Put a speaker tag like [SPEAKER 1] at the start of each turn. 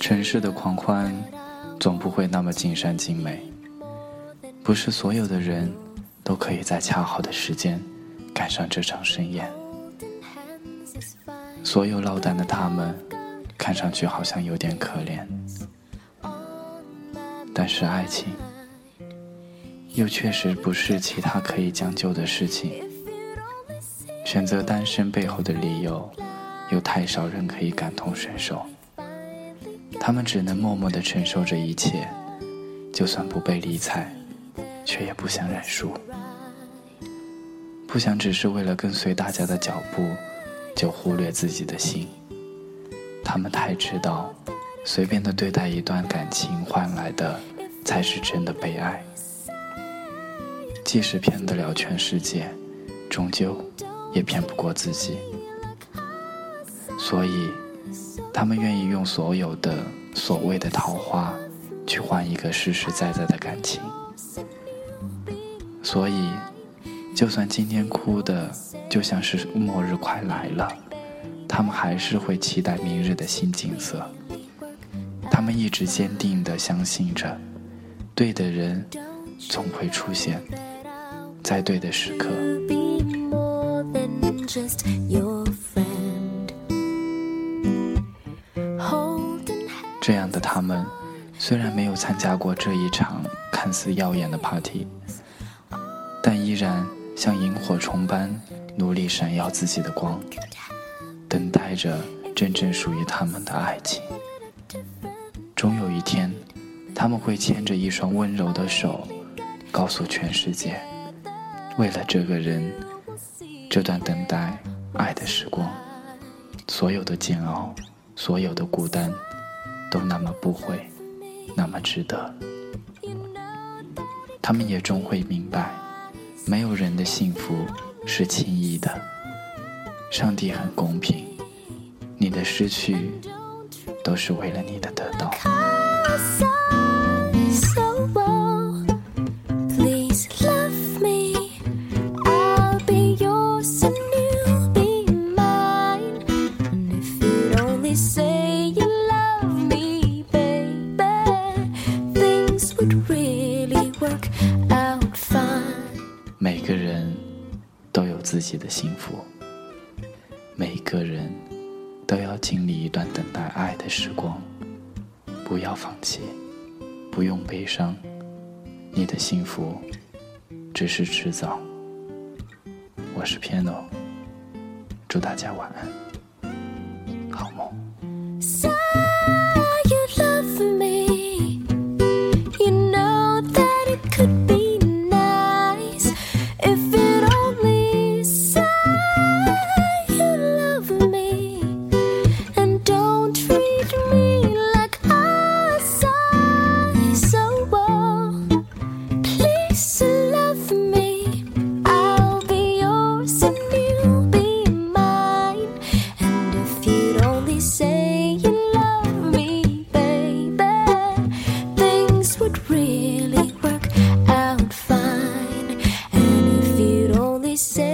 [SPEAKER 1] 城市的狂欢，总不会那么尽善尽美。不是所有的人都可以在恰好的时间赶上这场盛宴。所有落单的他们，看上去好像有点可怜。但是爱情，又确实不是其他可以将就的事情。选择单身背后的理由，有太少人可以感同身受。他们只能默默地承受着一切，就算不被理睬。却也不想认输，不想只是为了跟随大家的脚步，就忽略自己的心。他们太知道，随便的对待一段感情换来的，才是真的被爱。即使骗得了全世界，终究也骗不过自己。所以，他们愿意用所有的所谓的桃花，去换一个实实在在的感情。所以，就算今天哭的就像是末日快来了，他们还是会期待明日的新景色。他们一直坚定地相信着，对的人总会出现在对的时刻。这样的他们，虽然没有参加过这一场看似耀眼的 party。但依然像萤火虫般努力闪耀自己的光，等待着真正属于他们的爱情。终有一天，他们会牵着一双温柔的手，告诉全世界：为了这个人，这段等待爱的时光，所有的煎熬，所有的孤单，都那么不悔，那么值得。他们也终会明白。没有人的幸福是轻易的，上帝很公平，你的失去都是为了你的得到。自己的幸福，每个人都要经历一段等待爱的时光，不要放弃，不用悲伤，你的幸福只是迟早。我是 Piano，祝大家晚安。say